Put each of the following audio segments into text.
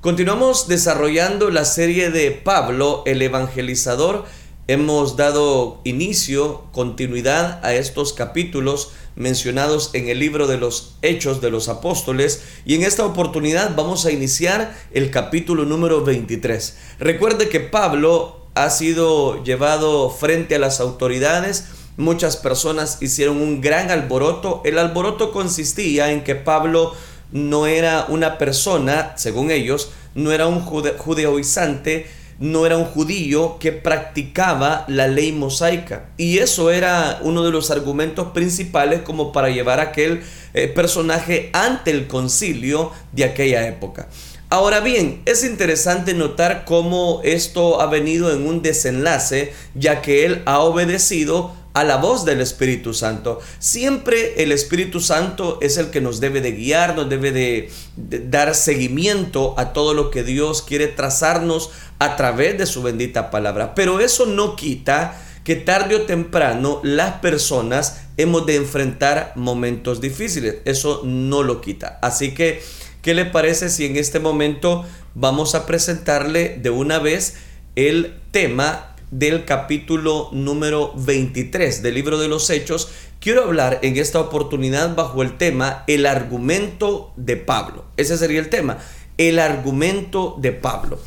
Continuamos desarrollando la serie de Pablo, el evangelizador. Hemos dado inicio, continuidad a estos capítulos mencionados en el libro de los Hechos de los Apóstoles y en esta oportunidad vamos a iniciar el capítulo número 23. Recuerde que Pablo ha sido llevado frente a las autoridades, muchas personas hicieron un gran alboroto. El alboroto consistía en que Pablo no era una persona, según ellos, no era un judeoizante, no era un judío que practicaba la ley mosaica. Y eso era uno de los argumentos principales como para llevar a aquel eh, personaje ante el concilio de aquella época. Ahora bien, es interesante notar cómo esto ha venido en un desenlace, ya que él ha obedecido a la voz del Espíritu Santo. Siempre el Espíritu Santo es el que nos debe de guiar, nos debe de, dar seguimiento a todo lo que Dios quiere trazarnos a través de su bendita palabra. Pero eso no quita que tarde o temprano las personas hemos de enfrentar momentos difíciles. Eso no lo quita. Así que, ¿qué le parece si en este momento vamos a presentarle de una vez el tema del capítulo número 23 del libro de los Hechos, quiero hablar en esta oportunidad bajo el tema el argumento de Pablo. Ese sería el tema, el argumento de Pablo.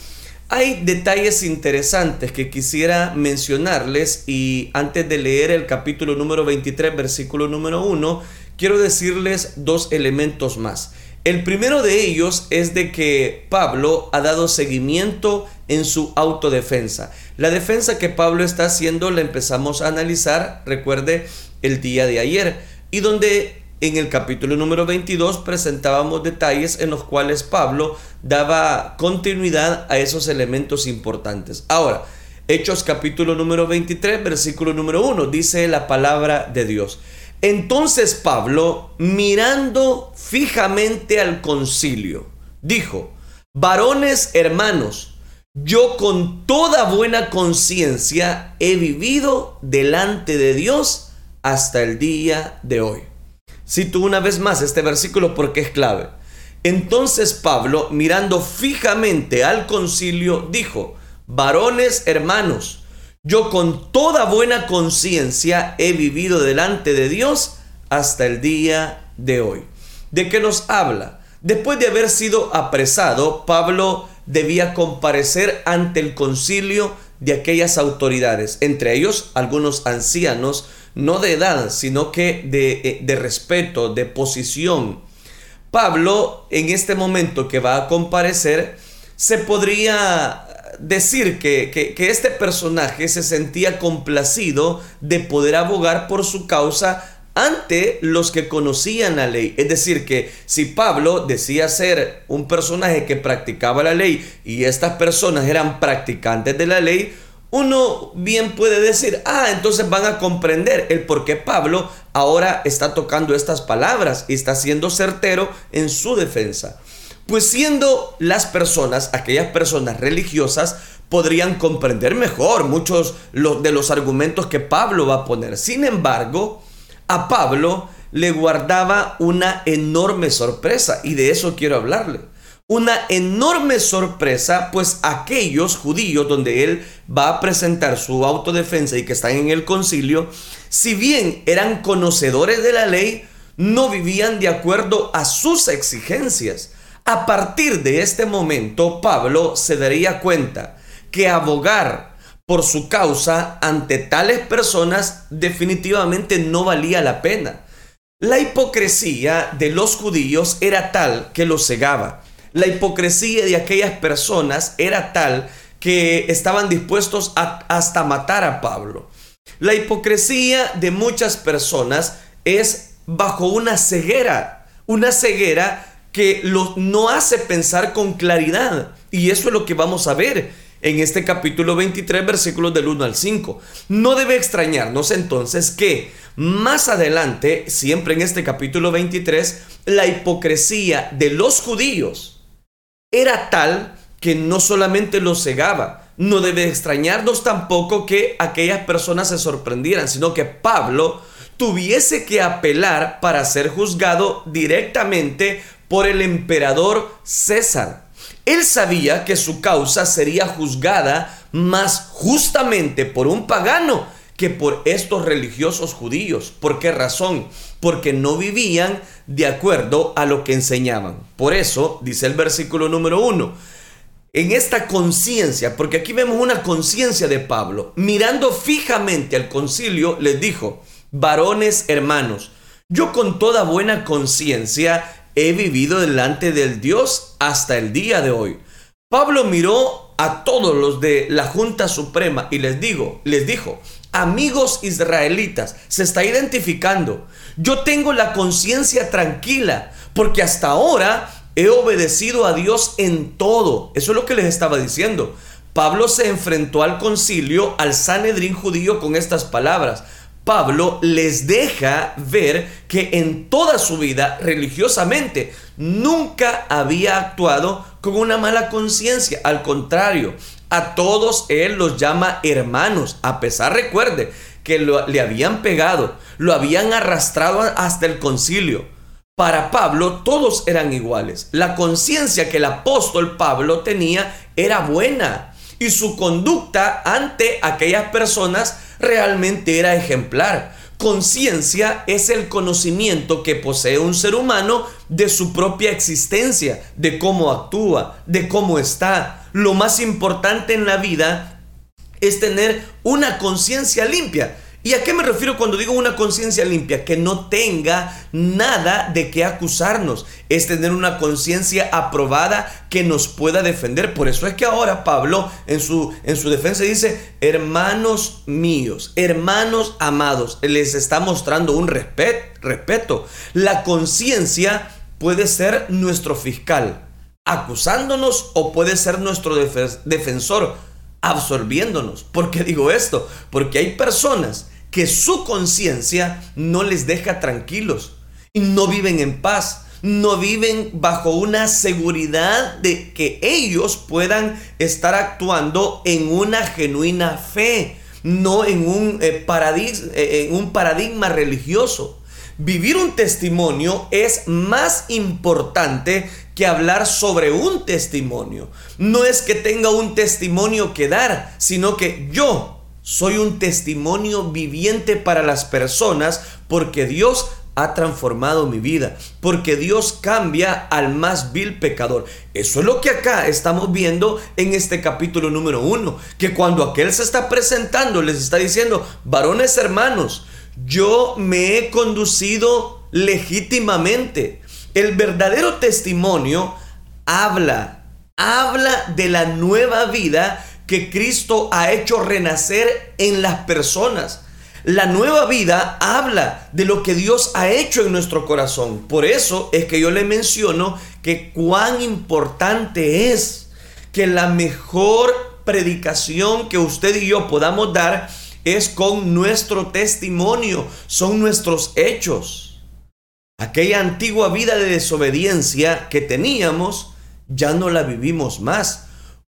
Hay detalles interesantes que quisiera mencionarles y antes de leer el capítulo número 23, versículo número 1, quiero decirles dos elementos más. El primero de ellos es de que Pablo ha dado seguimiento en su autodefensa. La defensa que Pablo está haciendo la empezamos a analizar, recuerde, el día de ayer, y donde en el capítulo número 22 presentábamos detalles en los cuales Pablo daba continuidad a esos elementos importantes. Ahora, Hechos capítulo número 23, versículo número 1, dice la palabra de Dios. Entonces Pablo, mirando fijamente al concilio, dijo, varones hermanos, yo con toda buena conciencia he vivido delante de Dios hasta el día de hoy. Cito una vez más este versículo porque es clave. Entonces Pablo, mirando fijamente al concilio, dijo, varones hermanos, yo con toda buena conciencia he vivido delante de Dios hasta el día de hoy. ¿De qué nos habla? Después de haber sido apresado, Pablo debía comparecer ante el concilio de aquellas autoridades, entre ellos algunos ancianos, no de edad, sino que de, eh, de, respeto, de posición. Pablo, en este momento que va a comparecer, se podría decir que, este personaje se sentía complacido de poder abogar por su causa ante los que conocían la ley. Es decir, que si Pablo decía ser un personaje que practicaba la ley y estas personas eran practicantes de la ley, uno bien puede decir, ah, entonces van a comprender el por qué Pablo ahora está tocando estas palabras y está siendo certero en su defensa. Pues siendo las personas, aquellas personas religiosas, podrían comprender mejor muchos de los argumentos que Pablo va a poner. Sin embargo, a Pablo le guardaba una enorme sorpresa y de eso quiero hablarle. Una enorme sorpresa, pues aquellos judíos donde él va a presentar su autodefensa y que están en el concilio, si bien eran conocedores de la ley, no vivían de acuerdo a sus exigencias. A partir de este momento, Pablo se daría cuenta que abogar por su causa ante tales personas definitivamente no valía la pena. La hipocresía de los judíos era tal que los cegaba. La hipocresía de aquellas personas era tal que estaban dispuestos hasta matar a Pablo. La hipocresía de muchas personas es bajo una ceguera, una ceguera que no hace pensar con claridad. Y eso es lo que vamos a ver en este capítulo 23, versículos del 1 al 5. No debe extrañarnos entonces que más adelante, siempre en este capítulo 23, la hipocresía de los judíos era tal que no solamente los cegaba, no debe extrañarnos tampoco que aquellas personas se sorprendieran, sino que Pablo tuviese que apelar para ser juzgado directamente por el emperador César. Él sabía que su causa sería juzgada más justamente por un pagano que por estos religiosos judíos. ¿Por qué razón? Porque no vivían de acuerdo a lo que enseñaban. Por eso, dice el versículo número uno, en esta conciencia, porque aquí vemos una conciencia de Pablo, mirando fijamente al concilio, les dijo, varones hermanos, yo con toda buena conciencia he vivido delante del Dios hasta el día de hoy. Pablo miró a todos los de la Junta Suprema y les digo, les dijo, amigos israelitas, se está identificando. Yo tengo la conciencia tranquila porque hasta ahora he obedecido a Dios en todo. Eso es lo que les estaba diciendo. Pablo se enfrentó al concilio, al Sanedrín judío con estas palabras. Pablo les deja ver que en toda su vida religiosamente nunca había actuado con una mala conciencia. Al contrario, a todos él los llama hermanos. A pesar, recuerde, que le habían pegado, lo habían arrastrado hasta el concilio. Para Pablo todos eran iguales. La conciencia que el apóstol Pablo tenía era buena y su conducta ante aquellas personas realmente era ejemplar. Conciencia es el conocimiento que posee un ser humano de su propia existencia, de cómo actúa, de cómo está. Lo más importante en la vida es tener una conciencia limpia. ¿Y a qué me refiero cuando digo una conciencia limpia? Que no tenga nada de qué acusarnos. Es tener una conciencia aprobada que nos pueda defender. Por eso es que ahora Pablo en su, en su defensa dice, hermanos míos, hermanos amados, les está mostrando un respeto. La conciencia puede ser nuestro fiscal acusándonos o puede ser nuestro defensor absorbiéndonos. ¿Por qué digo esto? Porque hay personas que su conciencia no les deja tranquilos y no viven en paz, no viven bajo una seguridad de que ellos puedan estar actuando en una genuina fe, no en un, eh, eh, en un paradigma religioso. Vivir un testimonio es más importante que hablar sobre un testimonio. No es que tenga un testimonio que dar, sino que yo soy un testimonio viviente para las personas porque Dios ha transformado mi vida, porque Dios cambia al más vil pecador. Eso es lo que acá estamos viendo en este capítulo número uno, que cuando aquel se está presentando, les está diciendo, varones hermanos, yo me he conducido legítimamente. El verdadero testimonio habla, habla de la nueva vida que Cristo ha hecho renacer en las personas. La nueva vida habla de lo que Dios ha hecho en nuestro corazón. Por eso es que yo le menciono que cuán importante es que la mejor predicación que usted y yo podamos dar es con nuestro testimonio, son nuestros hechos. Aquella antigua vida de desobediencia que teníamos, ya no la vivimos más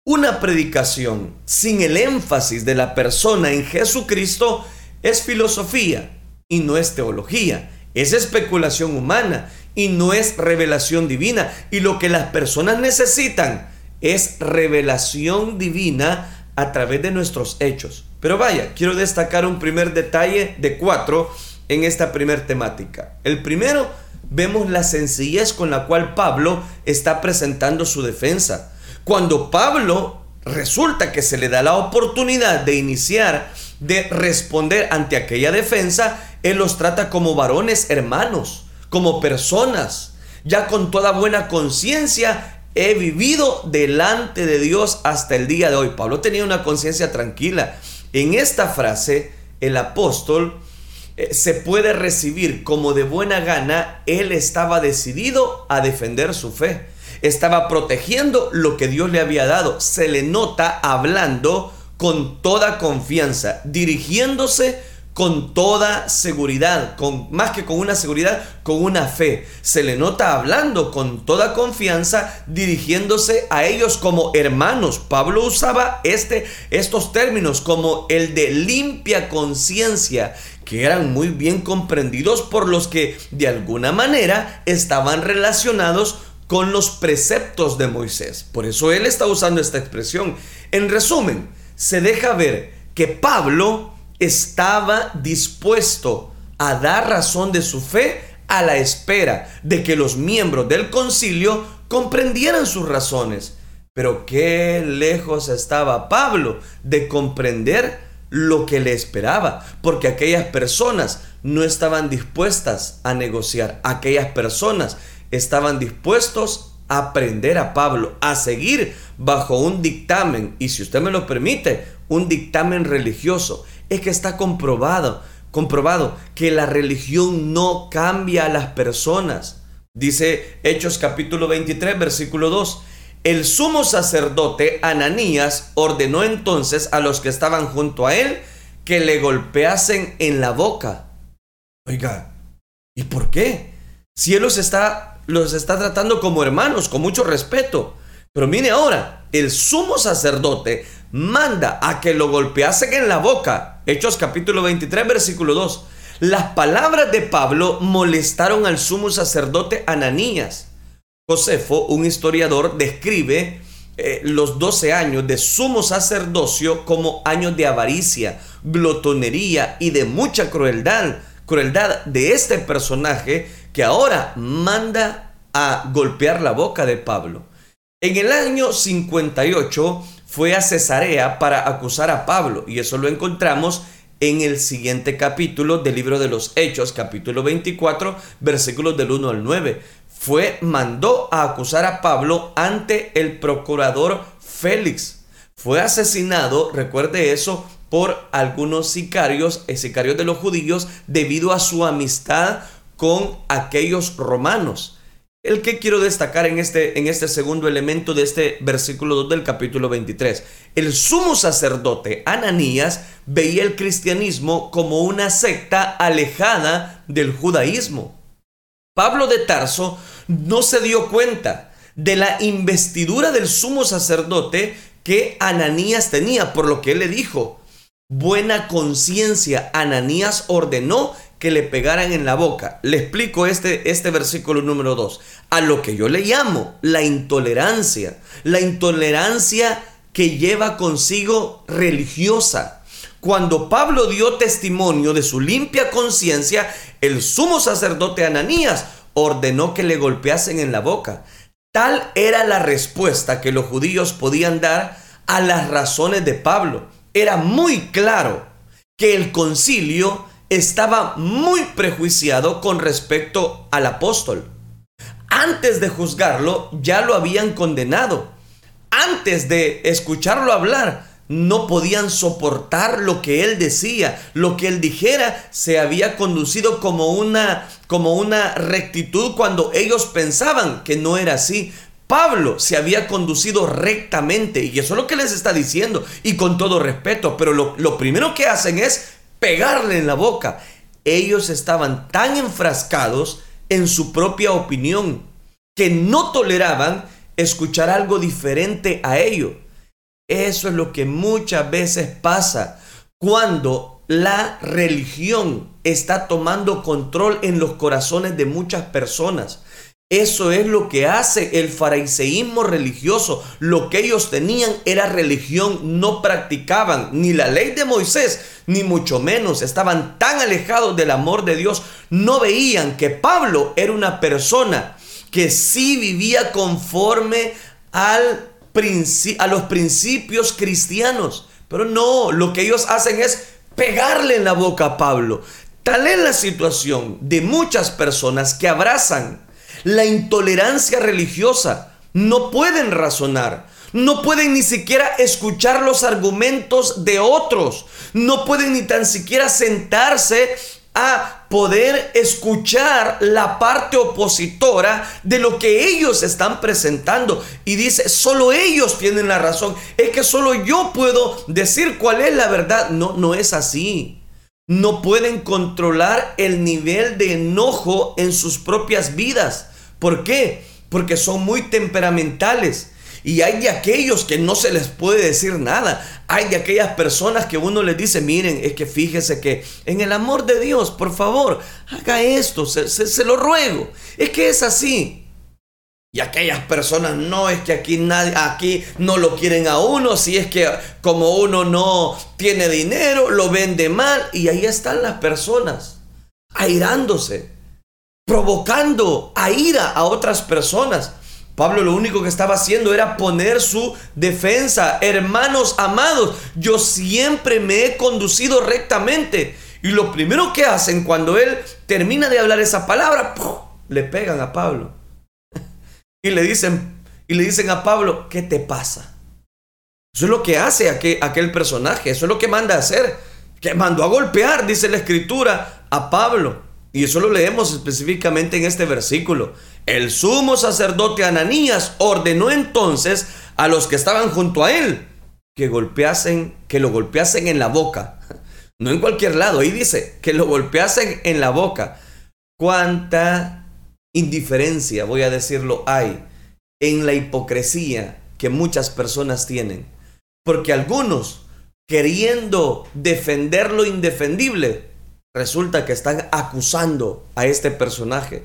una predicación sin el énfasis de la persona en Jesucristo es filosofía y no es teología, es especulación humana y no es revelación divina. Y lo que las personas necesitan es revelación divina a través de nuestros hechos. Pero vaya, quiero destacar un primer detalle de cuatro en esta primera temática. El primero, vemos la sencillez con la cual Pablo está presentando su defensa. Cuando Pablo resulta que se le da la oportunidad de iniciar, de responder ante aquella defensa, él los trata como varones hermanos, como personas. Ya con toda buena conciencia he vivido delante de Dios hasta el día de hoy. Pablo tenía una conciencia tranquila. En esta frase, el apóstol eh, se puede recibir como de buena gana, él estaba decidido a defender su fe estaba protegiendo lo que Dios le había dado. Se le nota hablando con toda confianza, dirigiéndose con toda seguridad, con más que con una seguridad, con una fe. Se le nota hablando con toda confianza, dirigiéndose a ellos como hermanos. Pablo usaba este, estos términos como el de limpia conciencia, que eran muy bien comprendidos por los que de alguna manera estaban relacionados con los preceptos de Moisés. Por eso él está usando esta expresión. En resumen, se deja ver que Pablo estaba dispuesto a dar razón de su fe a la espera de que los miembros del concilio comprendieran sus razones. Pero qué lejos estaba Pablo de comprender lo que le esperaba, porque aquellas personas no estaban dispuestas a negociar, aquellas personas estaban dispuestos a aprender a Pablo, a seguir bajo un dictamen, y si usted me lo permite, un dictamen religioso. Es que está comprobado, comprobado que la religión no cambia a las personas. Dice Hechos capítulo 23, versículo 2. El sumo sacerdote Ananías ordenó entonces a los que estaban junto a él que le golpeasen en la boca. Oiga, ¿y por qué? Si él los está, los está tratando como hermanos, con mucho respeto. Pero mire ahora, el sumo sacerdote manda a que lo golpeasen en la boca. Hechos capítulo 23, versículo 2. Las palabras de Pablo molestaron al sumo sacerdote Ananías. Josefo, un historiador, describe eh, los 12 años de sumo sacerdocio como años de avaricia, glotonería y de mucha crueldad. Crueldad de este personaje que ahora manda a golpear la boca de Pablo. En el año 58 fue a Cesarea para acusar a Pablo y eso lo encontramos en el siguiente capítulo del libro de los Hechos, capítulo 24, versículos del 1 al 9 fue, mandó a acusar a Pablo ante el procurador Félix. Fue asesinado, recuerde eso, por algunos sicarios, eh, sicarios de los judíos, debido a su amistad con aquellos romanos. El que quiero destacar en este, en este segundo elemento de este versículo 2 del capítulo 23. El sumo sacerdote Ananías veía el cristianismo como una secta alejada del judaísmo. Pablo de Tarso no se dio cuenta de la investidura del sumo sacerdote que Ananías tenía, por lo que él le dijo, buena conciencia, Ananías ordenó que le pegaran en la boca. Le explico este, este versículo número 2. A lo que yo le llamo la intolerancia. La intolerancia que lleva consigo religiosa. Cuando Pablo dio testimonio de su limpia conciencia, el sumo sacerdote Ananías ordenó que le golpeasen en la boca. Tal era la respuesta que los judíos podían dar a las razones de Pablo. Era muy claro que el concilio estaba muy prejuiciado con respecto al apóstol. Antes de juzgarlo, ya lo habían condenado. Antes de escucharlo hablar, no podían soportar lo que él decía, lo que él dijera se había conducido como una como una rectitud cuando ellos pensaban que no era así. Pablo se había conducido rectamente y eso es lo que les está diciendo y con todo respeto, pero lo, lo primero que hacen es pegarle en la boca. Ellos estaban tan enfrascados en su propia opinión que no toleraban escuchar algo diferente a ello. Eso es lo que muchas veces pasa cuando la religión está tomando control en los corazones de muchas personas. Eso es lo que hace el fariseísmo religioso. Lo que ellos tenían era religión, no practicaban ni la ley de Moisés, ni mucho menos. Estaban tan alejados del amor de Dios, no veían que Pablo era una persona que sí vivía conforme a los principios cristianos. Pero no, lo que ellos hacen es pegarle en la boca a Pablo. Tal es la situación de muchas personas que abrazan la intolerancia religiosa. No pueden razonar. No pueden ni siquiera escuchar los argumentos de otros. No pueden ni tan siquiera sentarse a poder escuchar la parte opositora de lo que ellos están presentando. Y dice, solo ellos tienen la razón. Es que solo yo puedo decir cuál es la verdad. No, no es así. No pueden controlar el nivel de enojo en sus propias vidas. ¿Por qué? Porque son muy temperamentales y hay de aquellos que no se les puede decir nada. Hay de aquellas personas que uno les dice, miren, es que fíjese que en el amor de Dios, por favor, haga esto, se, se lo ruego. Es que es así. Y aquellas personas, no es que aquí nadie, aquí no lo quieren a uno, si es que como uno no tiene dinero, lo vende mal. Y ahí están las personas, airándose, provocando a ira a otras personas. Pablo lo único que estaba haciendo era poner su defensa. Hermanos amados, yo siempre me he conducido rectamente. Y lo primero que hacen cuando él termina de hablar esa palabra, le pegan a Pablo. y le dicen, y le dicen a Pablo, ¿qué te pasa? Eso es lo que hace aquel, aquel personaje, eso es lo que manda a hacer. Que mandó a golpear, dice la escritura, a Pablo. Y eso lo leemos específicamente en este versículo. El sumo sacerdote Ananías ordenó entonces a los que estaban junto a él que golpeasen, que lo golpeasen en la boca. No en cualquier lado, ahí dice que lo golpeasen en la boca. Cuánta indiferencia, voy a decirlo, hay en la hipocresía que muchas personas tienen. Porque algunos, queriendo defender lo indefendible, resulta que están acusando a este personaje.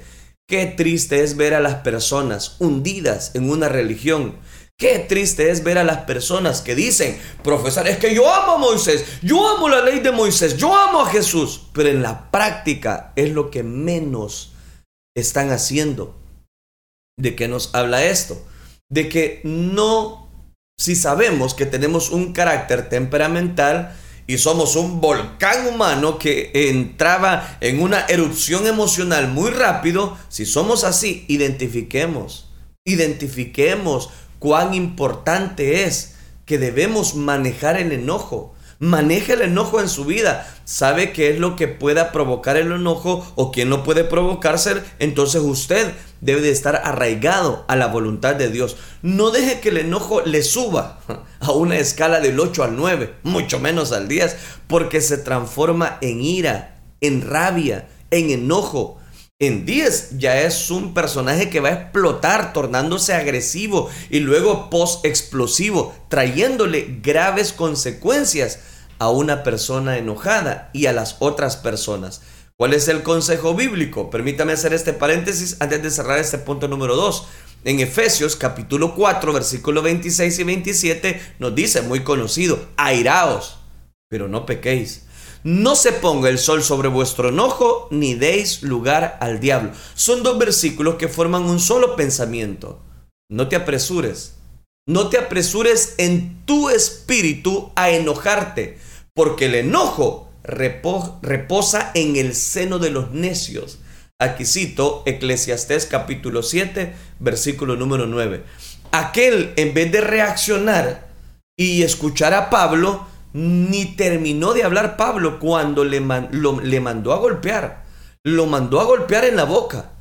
Qué triste es ver a las personas hundidas en una religión. Qué triste es ver a las personas que dicen, profesor, es que yo amo a Moisés, yo amo la ley de Moisés, yo amo a Jesús, pero en la práctica es lo que menos están haciendo. ¿De qué nos habla esto? De que no, si sabemos que tenemos un carácter temperamental, y somos un volcán humano que entraba en una erupción emocional muy rápido, si somos así, identifiquemos, identifiquemos cuán importante es que debemos manejar el enojo. Maneja el enojo en su vida. Sabe qué es lo que pueda provocar el enojo o quién no puede provocarse. Entonces usted debe de estar arraigado a la voluntad de Dios. No deje que el enojo le suba a una escala del 8 al 9, mucho menos al 10, porque se transforma en ira, en rabia, en enojo. En 10 ya es un personaje que va a explotar, tornándose agresivo y luego post-explosivo, trayéndole graves consecuencias a una persona enojada y a las otras personas. ¿Cuál es el consejo bíblico? Permítame hacer este paréntesis antes de cerrar este punto número 2. En Efesios capítulo 4, versículo 26 y 27 nos dice, muy conocido, airaos, pero no pequéis. No se ponga el sol sobre vuestro enojo, ni deis lugar al diablo. Son dos versículos que forman un solo pensamiento. No te apresures. No te apresures en tu espíritu a enojarte, porque el enojo reposa en el seno de los necios. Aquí cito Eclesiastés capítulo 7, versículo número 9. Aquel, en vez de reaccionar y escuchar a Pablo, ni terminó de hablar Pablo cuando le, le mandó a golpear. Lo mandó a golpear en la boca.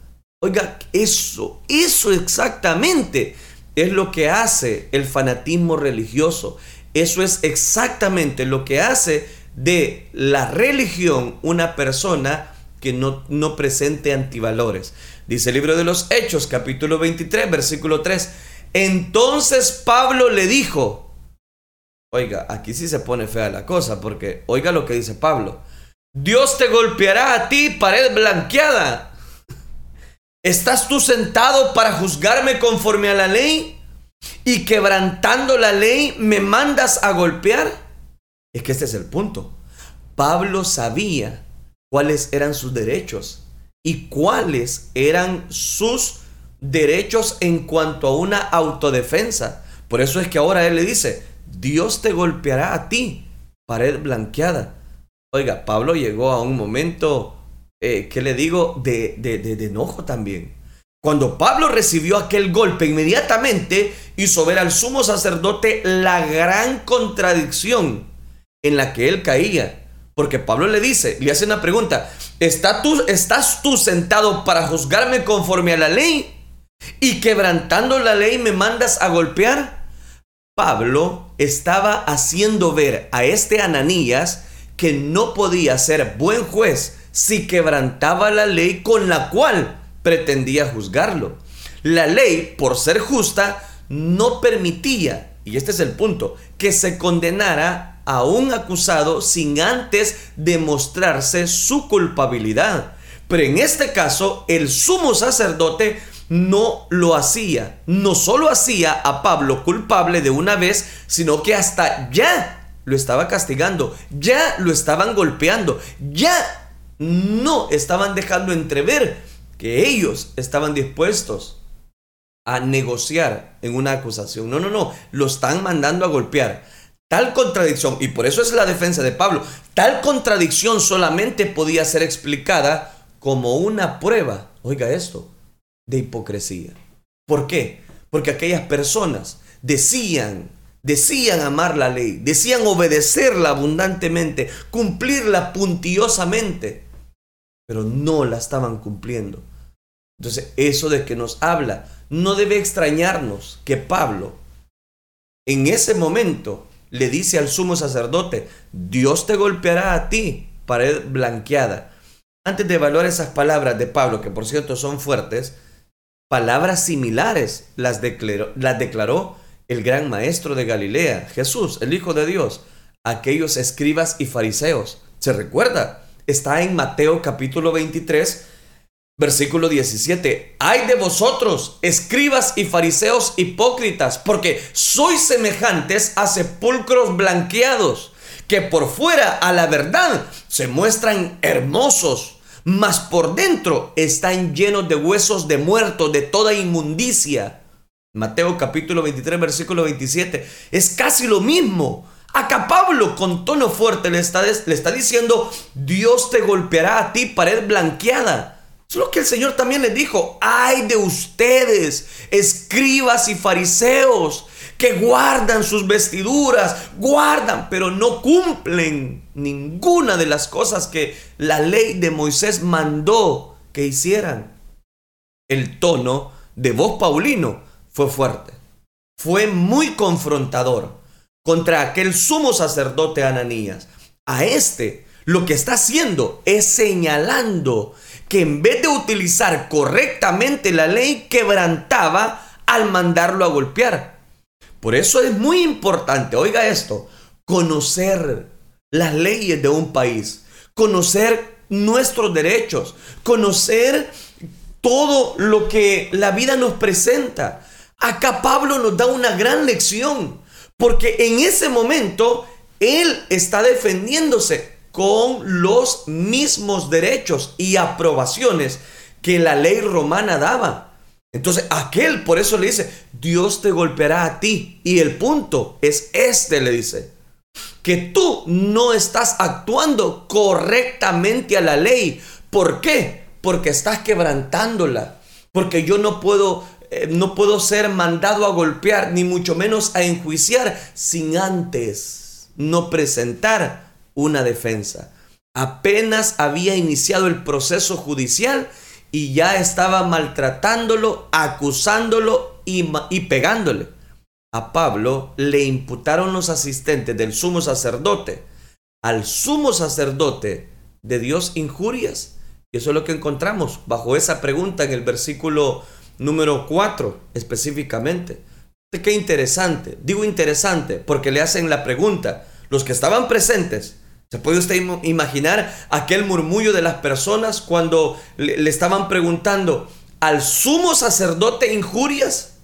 Oiga, eso, eso exactamente es lo que hace el fanatismo religioso. Eso es exactamente lo que hace de la religión una persona que no, no presente antivalores. Dice el libro de los Hechos, capítulo 23, versículo 3. Entonces Pablo le dijo, Oiga, aquí sí se pone fea la cosa, porque oiga lo que dice Pablo. Dios te golpeará a ti, pared blanqueada. ¿Estás tú sentado para juzgarme conforme a la ley? ¿Y quebrantando la ley me mandas a golpear? Es que este es el punto. Pablo sabía cuáles eran sus derechos y cuáles eran sus derechos en cuanto a una autodefensa. Por eso es que ahora él le dice, Dios te golpeará a ti, pared blanqueada. Oiga, Pablo llegó a un momento, eh, ¿qué le digo?, de, de enojo también. Cuando Pablo recibió aquel golpe, inmediatamente hizo ver al sumo sacerdote la gran contradicción en la que él caía. Porque Pablo le dice, le hace una pregunta, ¿Estás tú, ¿estás tú sentado para juzgarme conforme a la ley? Y quebrantando la ley me mandas a golpear? Pablo estaba haciendo ver a este Ananías que no podía ser buen juez si quebrantaba la ley con la cual pretendía juzgarlo. La ley, por ser justa, no permitía, y este es el punto, que se condenara a un acusado sin antes demostrarse su culpabilidad. Pero en este caso, el sumo sacerdote no lo hacía. No solo hacía a Pablo culpable de una vez, sino que hasta ya lo estaba castigando, ya lo estaban golpeando, ya no estaban dejando entrever que ellos estaban dispuestos a negociar en una acusación. No, no, no, lo están mandando a golpear. Tal contradicción, y por eso es la defensa de Pablo, tal contradicción solamente podía ser explicada como una prueba, oiga esto, de hipocresía. ¿Por qué? Porque aquellas personas decían, decían amar la ley, decían obedecerla abundantemente, cumplirla puntiosamente, pero no la estaban cumpliendo. Entonces, eso de que nos habla, no debe extrañarnos que Pablo en ese momento le dice al sumo sacerdote, Dios te golpeará a ti, pared blanqueada. Antes de evaluar esas palabras de Pablo, que por cierto son fuertes, palabras similares las declaró, las declaró el gran maestro de Galilea, Jesús, el Hijo de Dios, aquellos escribas y fariseos. ¿Se recuerda? Está en Mateo capítulo 23, Versículo 17. Hay de vosotros, escribas y fariseos hipócritas, porque sois semejantes a sepulcros blanqueados, que por fuera a la verdad se muestran hermosos, mas por dentro están llenos de huesos de muertos, de toda inmundicia. Mateo capítulo 23, versículo 27. Es casi lo mismo. Acá Pablo con tono fuerte le está, le está diciendo, Dios te golpeará a ti pared blanqueada. Es lo que el Señor también les dijo. Ay de ustedes, escribas y fariseos, que guardan sus vestiduras, guardan, pero no cumplen ninguna de las cosas que la ley de Moisés mandó que hicieran. El tono de voz Paulino fue fuerte, fue muy confrontador contra aquel sumo sacerdote Ananías. A este lo que está haciendo es señalando que en vez de utilizar correctamente la ley, quebrantaba al mandarlo a golpear. Por eso es muy importante, oiga esto, conocer las leyes de un país, conocer nuestros derechos, conocer todo lo que la vida nos presenta. Acá Pablo nos da una gran lección, porque en ese momento él está defendiéndose con los mismos derechos y aprobaciones que la ley romana daba. Entonces, aquel por eso le dice, Dios te golpeará a ti. Y el punto es este, le dice, que tú no estás actuando correctamente a la ley. ¿Por qué? Porque estás quebrantándola. Porque yo no puedo eh, no puedo ser mandado a golpear, ni mucho menos a enjuiciar, sin antes no presentar una defensa. Apenas había iniciado el proceso judicial y ya estaba maltratándolo, acusándolo y, y pegándole. A Pablo le imputaron los asistentes del sumo sacerdote al sumo sacerdote de Dios injurias. Y eso es lo que encontramos bajo esa pregunta en el versículo número 4 específicamente. Qué interesante. Digo interesante porque le hacen la pregunta. Los que estaban presentes ¿Se puede usted imaginar aquel murmullo de las personas cuando le, estaban preguntando al sumo sacerdote injurias?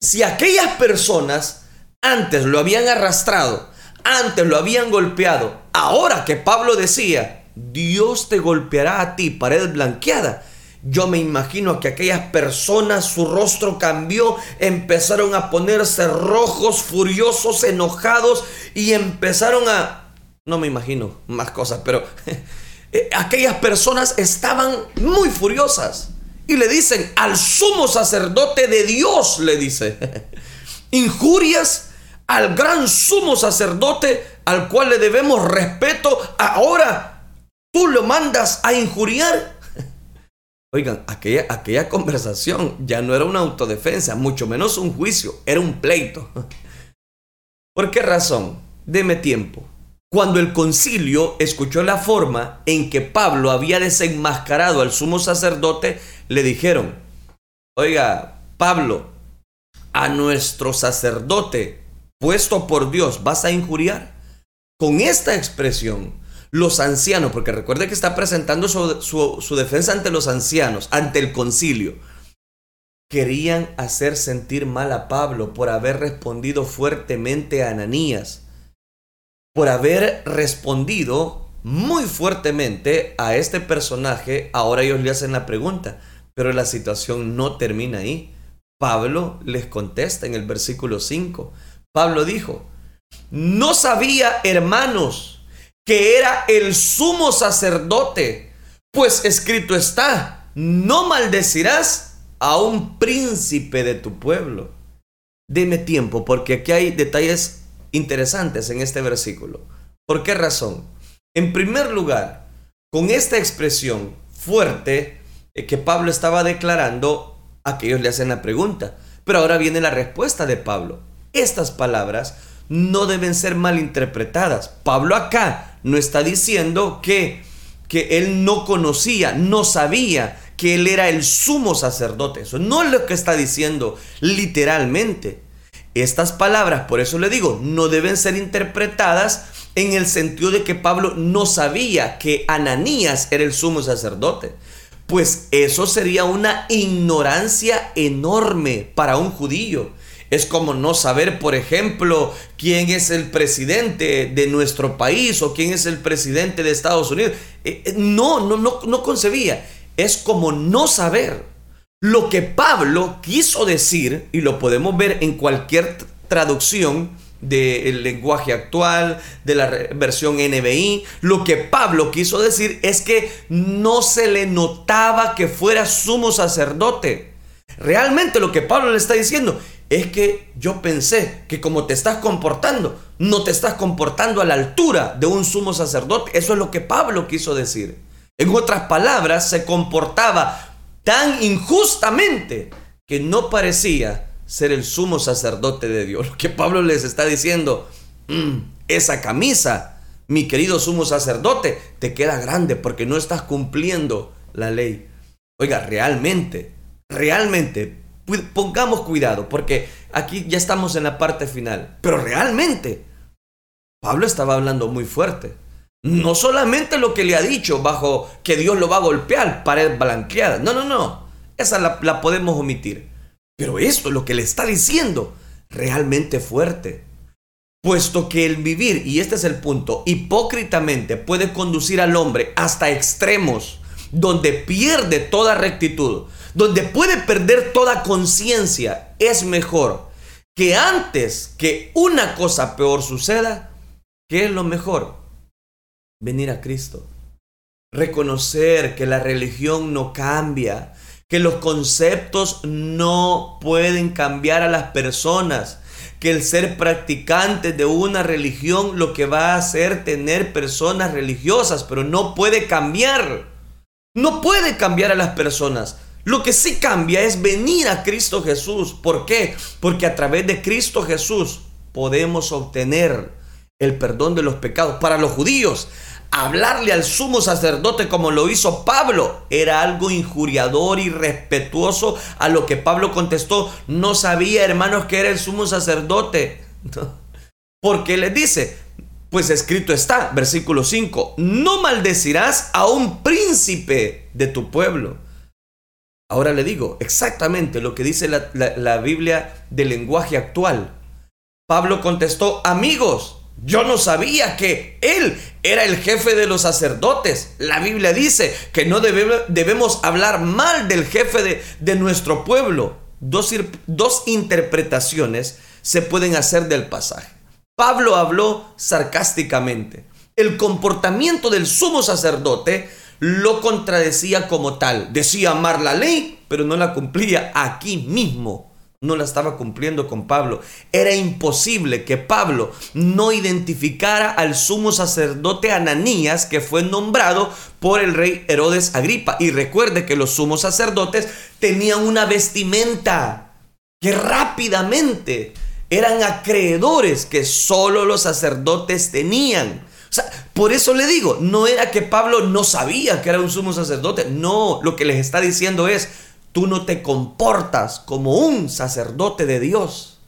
Si aquellas personas antes lo habían arrastrado, antes lo habían golpeado, ahora que Pablo decía, Dios te golpeará a ti, pared blanqueada. Yo me imagino que aquellas personas, su rostro cambió, empezaron a ponerse rojos, furiosos, enojados y empezaron a no me imagino más cosas, pero eh, aquellas personas estaban muy furiosas y le dicen al sumo sacerdote de Dios, le dice, injurias al gran sumo sacerdote al cual le debemos respeto, ahora tú lo mandas a injuriar. Oigan, aquella, aquella conversación ya no era una autodefensa, mucho menos un juicio, era un pleito. ¿Por qué razón? Deme tiempo. Cuando el concilio escuchó la forma en que Pablo había desenmascarado al sumo sacerdote, le dijeron, oiga, Pablo, a nuestro sacerdote puesto por Dios vas a injuriar. Con esta expresión, los ancianos, porque recuerde que está presentando su, defensa ante los ancianos, ante el concilio, querían hacer sentir mal a Pablo por haber respondido fuertemente a Ananías, por haber respondido muy fuertemente a este personaje, ahora ellos le hacen la pregunta, pero la situación no termina ahí. Pablo les contesta en el versículo 5. Pablo dijo, no sabía, hermanos, que era el sumo sacerdote, pues escrito está, no maldecirás a un príncipe de tu pueblo. Deme tiempo, porque aquí hay detalles interesantes en este versículo. ¿Por qué razón? En primer lugar, con esta expresión fuerte eh, que Pablo estaba declarando, aquellos le hacen la pregunta. Pero ahora viene la respuesta de Pablo. Estas palabras no deben ser malinterpretadas. Pablo acá no está diciendo que, que él no conocía, no sabía que él era el sumo sacerdote. Eso no es lo que está diciendo literalmente. Estas palabras, por eso le digo, no deben ser interpretadas en el sentido de que Pablo no sabía que Ananías era el sumo sacerdote. Pues eso sería una ignorancia enorme para un judío. Es como no saber, por ejemplo, quién es el presidente de nuestro país o quién es el presidente de Estados Unidos. Eh, eh, no, no, no, no concebía. Es como no saber. Lo que Pablo quiso decir, y lo podemos ver en cualquier traducción, del lenguaje actual, de la versión NBI. Lo que Pablo quiso decir es que no se le notaba que fuera sumo sacerdote. Realmente lo que Pablo le está diciendo es que yo pensé que como te estás comportando, no te estás comportando a la altura de un sumo sacerdote. Eso es lo que Pablo quiso decir. En otras palabras, se comportaba tan injustamente que no parecía ser el sumo sacerdote de Dios. Lo que Pablo les está diciendo, mm, esa camisa, mi querido sumo sacerdote, te queda grande porque no estás cumpliendo la ley. Oiga, realmente, realmente, pongamos cuidado porque aquí ya estamos en la parte final. Pero realmente, Pablo estaba hablando muy fuerte. No solamente lo que le ha dicho bajo que Dios lo va a golpear, pared blanqueada. No, no, no. Esa la, podemos omitir. Pero esto, lo que le está diciendo, realmente fuerte. Puesto que el vivir, y este es el punto, hipócritamente puede conducir al hombre hasta extremos, donde pierde toda rectitud, donde puede perder toda conciencia, es mejor que antes que una cosa peor suceda, ¿qué es lo mejor? Venir a Cristo. Reconocer que la religión no cambia, que los conceptos no pueden cambiar a las personas, que el ser practicante de una religión lo que va a hacer tener personas religiosas, pero no puede cambiar. No puede cambiar a las personas. Lo que sí cambia es venir a Cristo Jesús. ¿Por qué? Porque a través de Cristo Jesús podemos obtener el perdón de los pecados. Para los judíos, hablarle al sumo sacerdote como lo hizo Pablo era algo injuriador y respetuoso a lo que Pablo contestó. No sabía, hermanos, que era el sumo sacerdote. Porque les dice, pues escrito está, versículo 5, no maldecirás a un príncipe de tu pueblo. Ahora le digo exactamente lo que dice la, la Biblia del lenguaje actual. Pablo contestó, amigos, yo no sabía que él era el jefe de los sacerdotes. La Biblia dice que no debemos hablar mal del jefe de, de nuestro pueblo. Dos, dos interpretaciones se pueden hacer del pasaje. Pablo habló sarcásticamente. El comportamiento del sumo sacerdote lo contradecía como tal. Decía amar la ley, pero no la cumplía aquí mismo no la estaba cumpliendo con Pablo. Era imposible que Pablo no identificara al sumo sacerdote Ananías que fue nombrado por el rey Herodes Agripa. Y recuerde que los sumos sacerdotes tenían una vestimenta que rápidamente eran acreedores que solo los sacerdotes tenían. O sea, por eso le digo, no era que Pablo no sabía que era un sumo sacerdote. No, lo que les está diciendo es, Tú no te comportas como un sacerdote de Dios.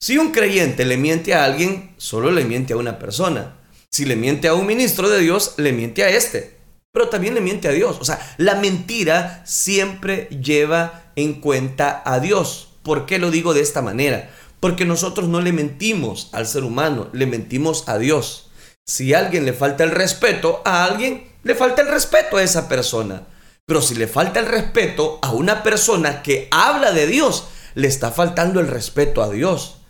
Si un creyente le miente a alguien, solo le miente a una persona. Si le miente a un ministro de Dios, le miente a este. pero también le miente a Dios. O sea, la mentira siempre lleva en cuenta a Dios. ¿Por qué lo digo de esta manera? Porque nosotros no le mentimos al ser humano, le mentimos a Dios. Si a alguien le falta el respeto, a alguien le falta el respeto a esa persona. Pero si le falta el respeto a una persona que habla de Dios, le está faltando el respeto a Dios.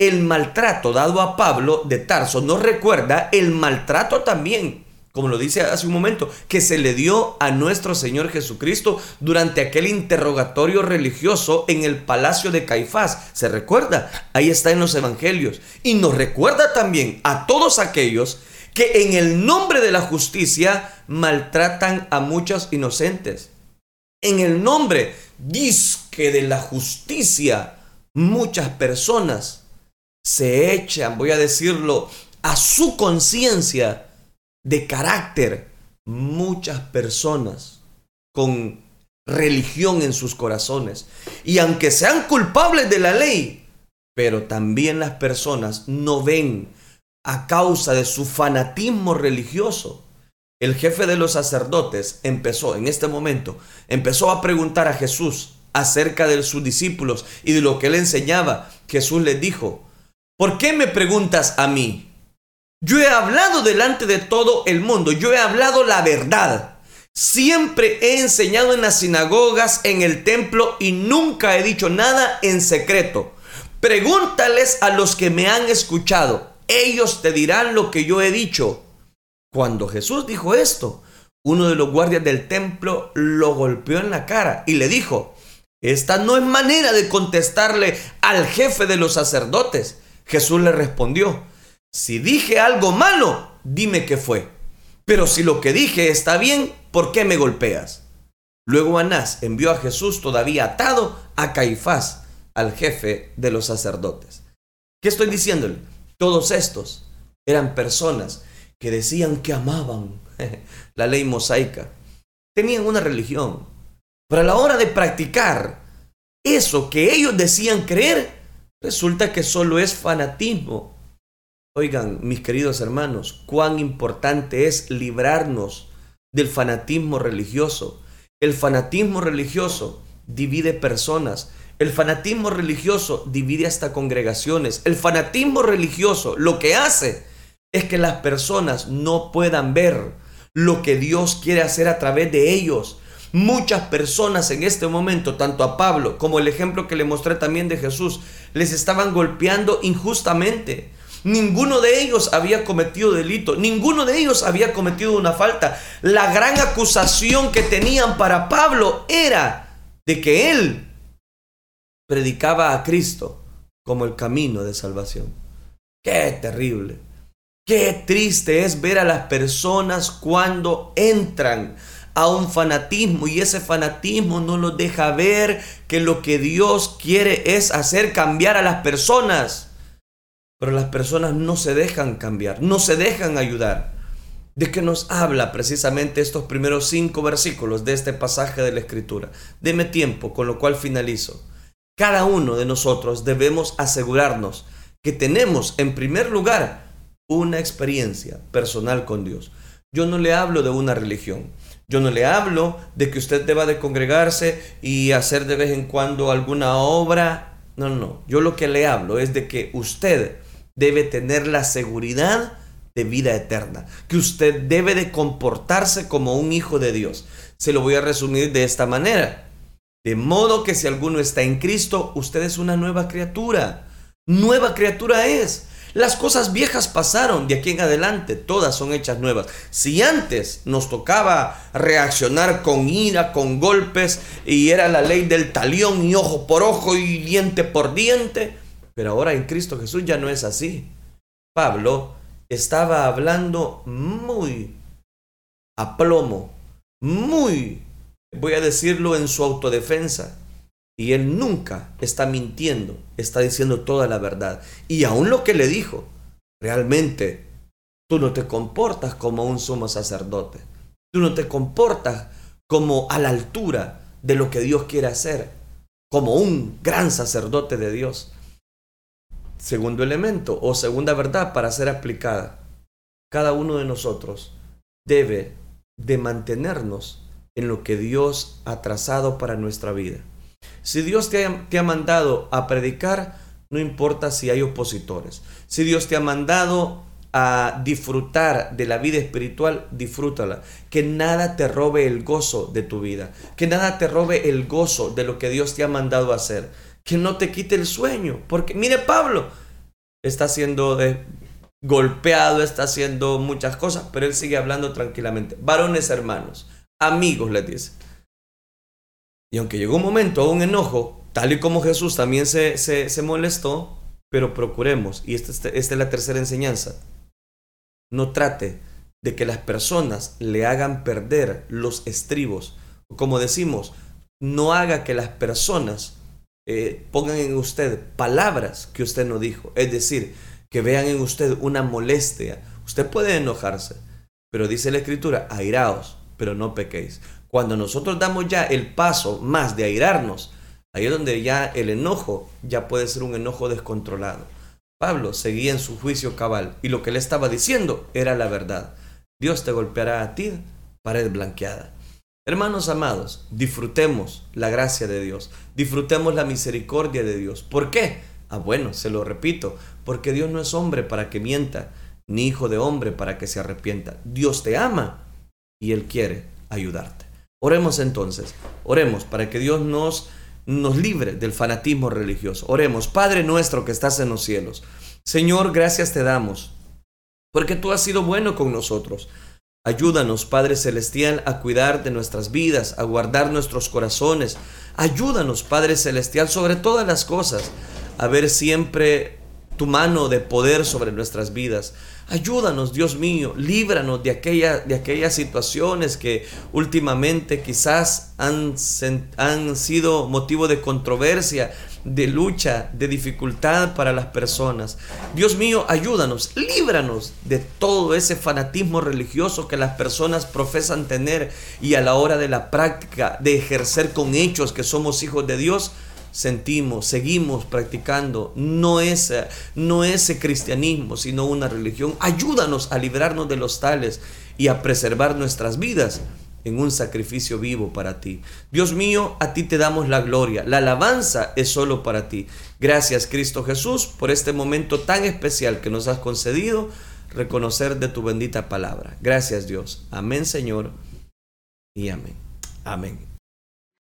El maltrato dado a Pablo de Tarso nos recuerda el maltrato también, como lo dice hace un momento, que se le dio a nuestro Señor Jesucristo durante aquel interrogatorio religioso en el palacio de Caifás. ¿Se recuerda? Ahí está en los evangelios. Y nos recuerda también a todos aquellos que en el nombre de la justicia maltratan a muchos inocentes. En el nombre, disque de la justicia, muchas personas se echan, voy a decirlo, a su conciencia de carácter. Muchas personas con religión en sus corazones. Y aunque sean culpables de la ley, pero también las personas no ven a causa de su fanatismo religioso. El jefe de los sacerdotes empezó en este momento, empezó a preguntar a Jesús acerca de sus discípulos y de lo que él enseñaba. Jesús les dijo, ¿por qué me preguntas a mí? Yo he hablado delante de todo el mundo, yo he hablado la verdad. Siempre he enseñado en las sinagogas, en el templo y nunca he dicho nada en secreto. Pregúntales a los que me han escuchado ellos te dirán lo que yo he dicho. Cuando Jesús dijo esto, uno de los guardias del templo lo golpeó en la cara y le dijo, esta no es manera de contestarle al jefe de los sacerdotes. Jesús le respondió, si dije algo malo, dime qué fue. Pero si lo que dije está bien, ¿por qué me golpeas? Luego Anás envió a Jesús todavía atado a Caifás, al jefe de los sacerdotes. ¿Qué estoy diciéndole? Todos estos eran personas que decían que amaban la ley mosaica. Tenían una religión. Pero a la hora de practicar eso que ellos decían creer, resulta que solo es fanatismo. Oigan, mis queridos hermanos, cuán importante es librarnos del fanatismo religioso. El fanatismo religioso divide personas, el fanatismo religioso divide hasta congregaciones. El fanatismo religioso lo que hace es que las personas no puedan ver lo que Dios quiere hacer a través de ellos. Muchas personas en este momento, tanto a Pablo como el ejemplo que le mostré también de Jesús, les estaban golpeando injustamente. Ninguno de ellos había cometido delito, ninguno de ellos había cometido una falta. La gran acusación que tenían para Pablo era de que él predicaba a Cristo como el camino de salvación. Qué terrible. Qué triste es ver a las personas cuando entran a un fanatismo y ese fanatismo no los deja ver que lo que Dios quiere es hacer cambiar a las personas. Pero las personas no se dejan cambiar, no se dejan ayudar. ¿De qué nos habla precisamente estos primeros cinco versículos de este pasaje de la Escritura? Deme tiempo, con lo cual finalizo. Cada uno de nosotros debemos asegurarnos que tenemos en primer lugar una experiencia personal con Dios. Yo no le hablo de una religión. Yo no le hablo de que usted deba de congregarse y hacer de vez en cuando alguna obra. No, no, no. Yo lo que le hablo es de que usted debe tener la seguridad de vida eterna, que usted debe de comportarse como un hijo de Dios. Se lo voy a resumir de esta manera. De modo que si alguno está en Cristo, usted es una nueva criatura. Nueva criatura es. Las cosas viejas pasaron, de aquí en adelante todas son hechas nuevas. Si antes nos tocaba reaccionar con ira, con golpes, y era la ley del talión y ojo por ojo y diente por diente, pero ahora en Cristo Jesús ya no es así. Pablo estaba hablando muy a plomo, muy voy a decirlo en su autodefensa. Y él nunca está mintiendo, está diciendo toda la verdad. Y aún lo que le dijo, realmente tú no te comportas como un sumo sacerdote. Tú no te comportas como a la altura de lo que Dios quiere hacer, como un gran sacerdote de Dios. Segundo elemento o segunda verdad para ser aplicada. Cada uno de nosotros debe de mantenernos en lo que Dios ha trazado para nuestra vida. Si Dios te ha, te ha mandado a predicar, no importa si hay opositores. Si Dios te ha mandado a disfrutar de la vida espiritual, disfrútala. Que nada te robe el gozo de tu vida. Que nada te robe el gozo de lo que Dios te ha mandado hacer. Que no te quite el sueño. Porque mire Pablo, está siendo de, golpeado, está haciendo muchas cosas, pero él sigue hablando tranquilamente. Varones hermanos, amigos, les dice. Y aunque llegó un momento, un enojo, tal y como Jesús también se, se, molestó, pero procuremos, y esta, esta es la tercera enseñanza, no trate de que las personas le hagan perder los estribos. Como decimos, no haga que las personas eh, pongan en usted palabras que usted no dijo. Es decir, que vean en usted una molestia. Usted puede enojarse, pero dice la escritura, airaos, pero no pequéis. Cuando nosotros damos ya el paso más de airarnos, ahí es donde ya el enojo ya puede ser un enojo descontrolado. Pablo seguía en su juicio cabal y lo que le estaba diciendo era la verdad. Dios te golpeará a ti, pared blanqueada. Hermanos amados, disfrutemos la gracia de Dios, disfrutemos la misericordia de Dios. ¿Por qué? Ah, bueno, se lo repito, porque Dios no es hombre para que mienta, ni hijo de hombre para que se arrepienta. Dios te ama y Él quiere ayudarte. Oremos entonces, oremos para que Dios nos nos libre del fanatismo religioso. Oremos, Padre nuestro que estás en los cielos. Señor, gracias te damos, porque tú has sido bueno con nosotros. Ayúdanos, Padre Celestial, a cuidar de nuestras vidas, a guardar nuestros corazones. Ayúdanos, Padre Celestial, sobre todas las cosas, a ver siempre tu mano de poder sobre nuestras vidas. Ayúdanos, Dios mío, líbranos de, de aquellas situaciones que últimamente quizás han, han sido motivo de controversia, de lucha, de dificultad para las personas. Dios mío, ayúdanos, líbranos de todo ese fanatismo religioso que las personas profesan tener y a la hora de la práctica de ejercer con hechos que somos hijos de Dios, sentimos, seguimos practicando, no es, no ese cristianismo, sino una religión. Ayúdanos a librarnos de los tales y a preservar nuestras vidas en un sacrificio vivo para ti. Dios mío, a ti te damos la gloria. La alabanza es solo para ti. Gracias Cristo Jesús por este momento tan especial que nos has concedido reconocer de tu bendita palabra. Gracias Dios. Amén Señor y amén. Amén.